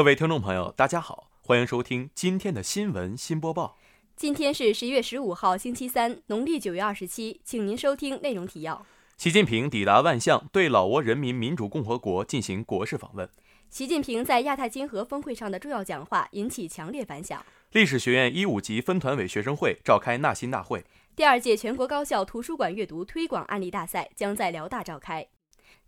各位听众朋友，大家好，欢迎收听今天的新闻新播报。今天是十一月十五号，星期三，农历九月二十七，请您收听内容提要。习近平抵达万象，对老挝人民民主共和国进行国事访问。习近平在亚太经合峰会上的重要讲话引起强烈反响。历史学院一五级分团委学生会召开纳新大会。第二届全国高校图书馆阅读推广案例大赛将在辽大召开。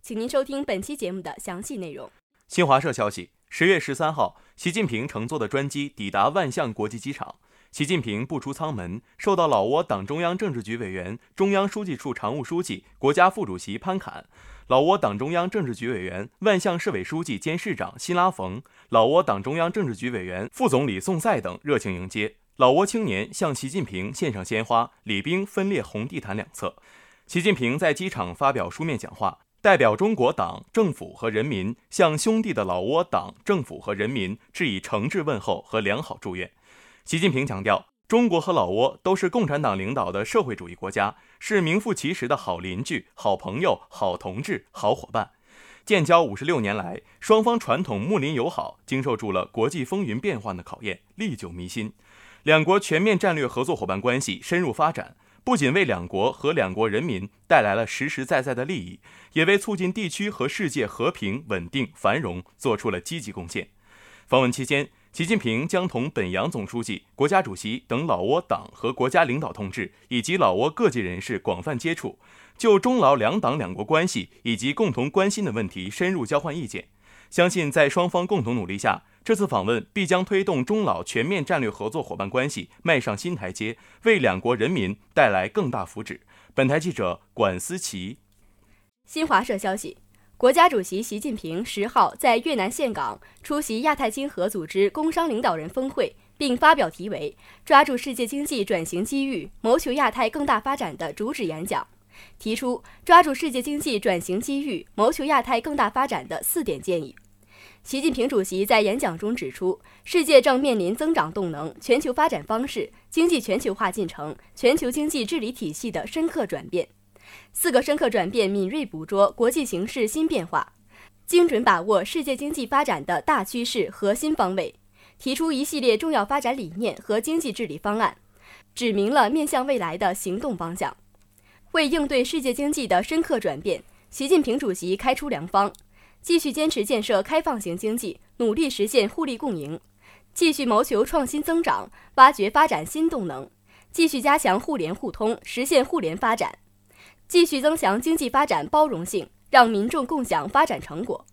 请您收听本期节目的详细内容。新华社消息，十月十三号，习近平乘坐的专机抵达万象国际机场。习近平不出舱门，受到老挝党中央政治局委员、中央书记处常务书记、国家副主席潘侃，老挝党中央政治局委员、万象市委书记兼市长辛拉冯，老挝党中央政治局委员、副总理宋赛等热情迎接。老挝青年向习近平献上鲜花，礼兵分列红地毯两侧。习近平在机场发表书面讲话。代表中国党政府和人民向兄弟的老挝党政府和人民致以诚挚问候和良好祝愿。习近平强调，中国和老挝都是共产党领导的社会主义国家，是名副其实的好邻居、好朋友、好同志、好伙伴。建交五十六年来，双方传统睦邻友好经受住了国际风云变幻的考验，历久弥新。两国全面战略合作伙伴关系深入发展。不仅为两国和两国人民带来了实实在在的利益，也为促进地区和世界和平、稳定、繁荣做出了积极贡献。访问期间，习近平将同本洋总书记、国家主席等老挝党和国家领导同志以及老挝各界人士广泛接触，就中老两党两国关系以及共同关心的问题深入交换意见。相信在双方共同努力下，这次访问必将推动中老全面战略合作伙伴关系迈上新台阶，为两国人民带来更大福祉。本台记者管思琪。新华社消息，国家主席习近平十号在越南岘港出席亚太经合组织工商领导人峰会，并发表题为“抓住世界经济转型机遇，谋求亚太更大发展”的主旨演讲。提出抓住世界经济转型机遇，谋求亚太更大发展的四点建议。习近平主席在演讲中指出，世界正面临增长动能、全球发展方式、经济全球化进程、全球经济治理体系的深刻转变。四个深刻转变敏锐捕捉国际形势新变化，精准把握世界经济发展的大趋势和新方位，提出一系列重要发展理念和经济治理方案，指明了面向未来的行动方向。为应对世界经济的深刻转变，习近平主席开出良方。继续坚持建设开放型经济，努力实现互利共赢；继续谋求创新增长，挖掘发展新动能；继续加强互联互通，实现互联发展；继续增强经济发展包容性，让民众共享发展成果。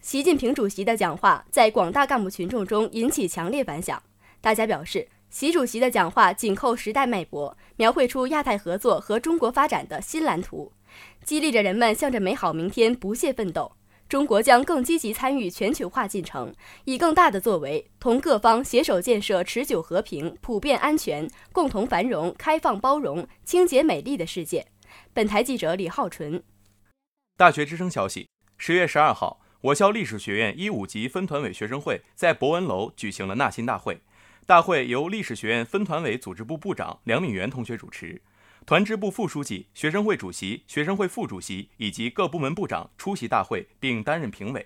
习近平主席的讲话在广大干部群众中引起强烈反响，大家表示，习主席的讲话紧扣时代脉搏，描绘出亚太合作和中国发展的新蓝图，激励着人们向着美好明天不懈奋斗。中国将更积极参与全球化进程，以更大的作为，同各方携手建设持久和平、普遍安全、共同繁荣、开放包容、清洁美丽的世界。本台记者李浩纯。大学之声消息：十月十二号，我校历史学院一五级分团委学生会在博文楼举行了纳新大会。大会由历史学院分团委组织部部长梁敏元同学主持。团支部副书记、学生会主席、学生会副主席以及各部门部长出席大会，并担任评委。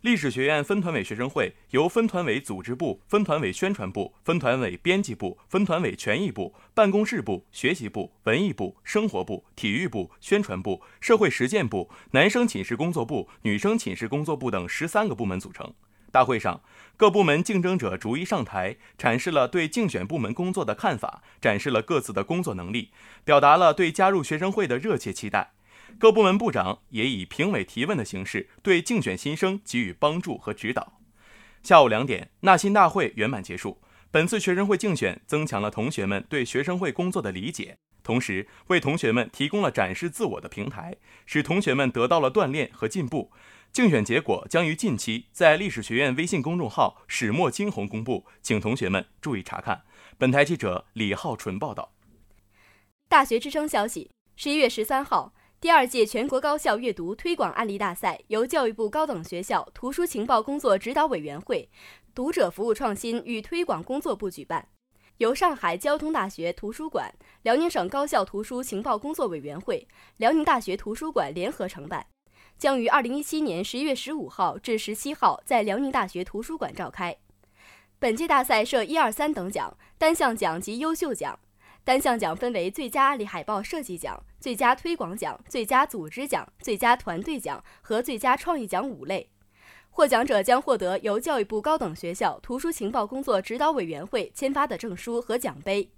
历史学院分团委学生会由分团委组织部、分团委宣传部、分团委编辑部、分团委权益部、办公室部、学习部、文艺部、生活部、体育部、宣传部、社会实践部、男生寝室工作部、女生寝室工作部等十三个部门组成。大会上，各部门竞争者逐一上台，阐释了对竞选部门工作的看法，展示了各自的工作能力，表达了对加入学生会的热切期待。各部门部长也以评委提问的形式，对竞选新生给予帮助和指导。下午两点，纳新大会圆满结束。本次学生会竞选增强了同学们对学生会工作的理解，同时为同学们提供了展示自我的平台，使同学们得到了锻炼和进步。竞选结果将于近期在历史学院微信公众号“始末惊鸿”公布，请同学们注意查看。本台记者李浩纯报道。大学之声消息：十一月十三号，第二届全国高校阅读推广案例大赛由教育部高等学校图书情报工作指导委员会、读者服务创新与推广工作部举办，由上海交通大学图书馆、辽宁省高校图书情报工作委员会、辽宁大学图书馆联合承办。将于二零一七年十一月十五号至十七号在辽宁大学图书馆召开。本届大赛设一二三等奖，单项奖及优秀奖。单项奖分为最佳案例海报设计奖、最佳推广奖、最佳组织奖、最佳团队奖和最佳创意奖五类。获奖者将获得由教育部高等学校图书情报工作指导委员会签发的证书和奖杯。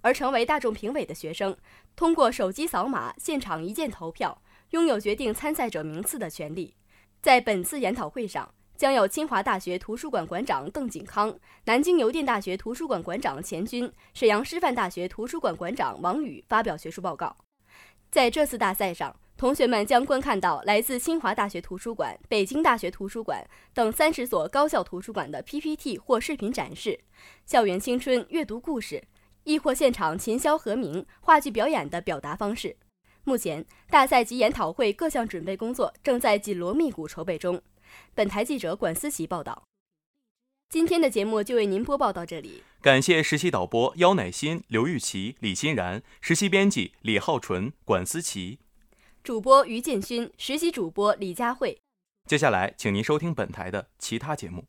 而成为大众评委的学生，通过手机扫码、现场一键投票，拥有决定参赛者名次的权利。在本次研讨会上，将有清华大学图书馆馆长邓景康、南京邮电大学图书馆馆长钱军、沈阳师范大学图书馆馆长王宇发表学术报告。在这次大赛上，同学们将观看到来自清华大学图书馆、北京大学图书馆等三十所高校图书馆的 PPT 或视频展示，校园青春阅读故事。亦或现场琴箫和鸣、话剧表演的表达方式。目前，大赛及研讨会各项准备工作正在紧锣密鼓筹备中。本台记者管思琪报道。今天的节目就为您播报到这里，感谢实习导播姚乃馨、刘玉琪、李欣然，实习编辑李浩纯、管思琪，主播于建勋，实习主播李佳慧。接下来，请您收听本台的其他节目。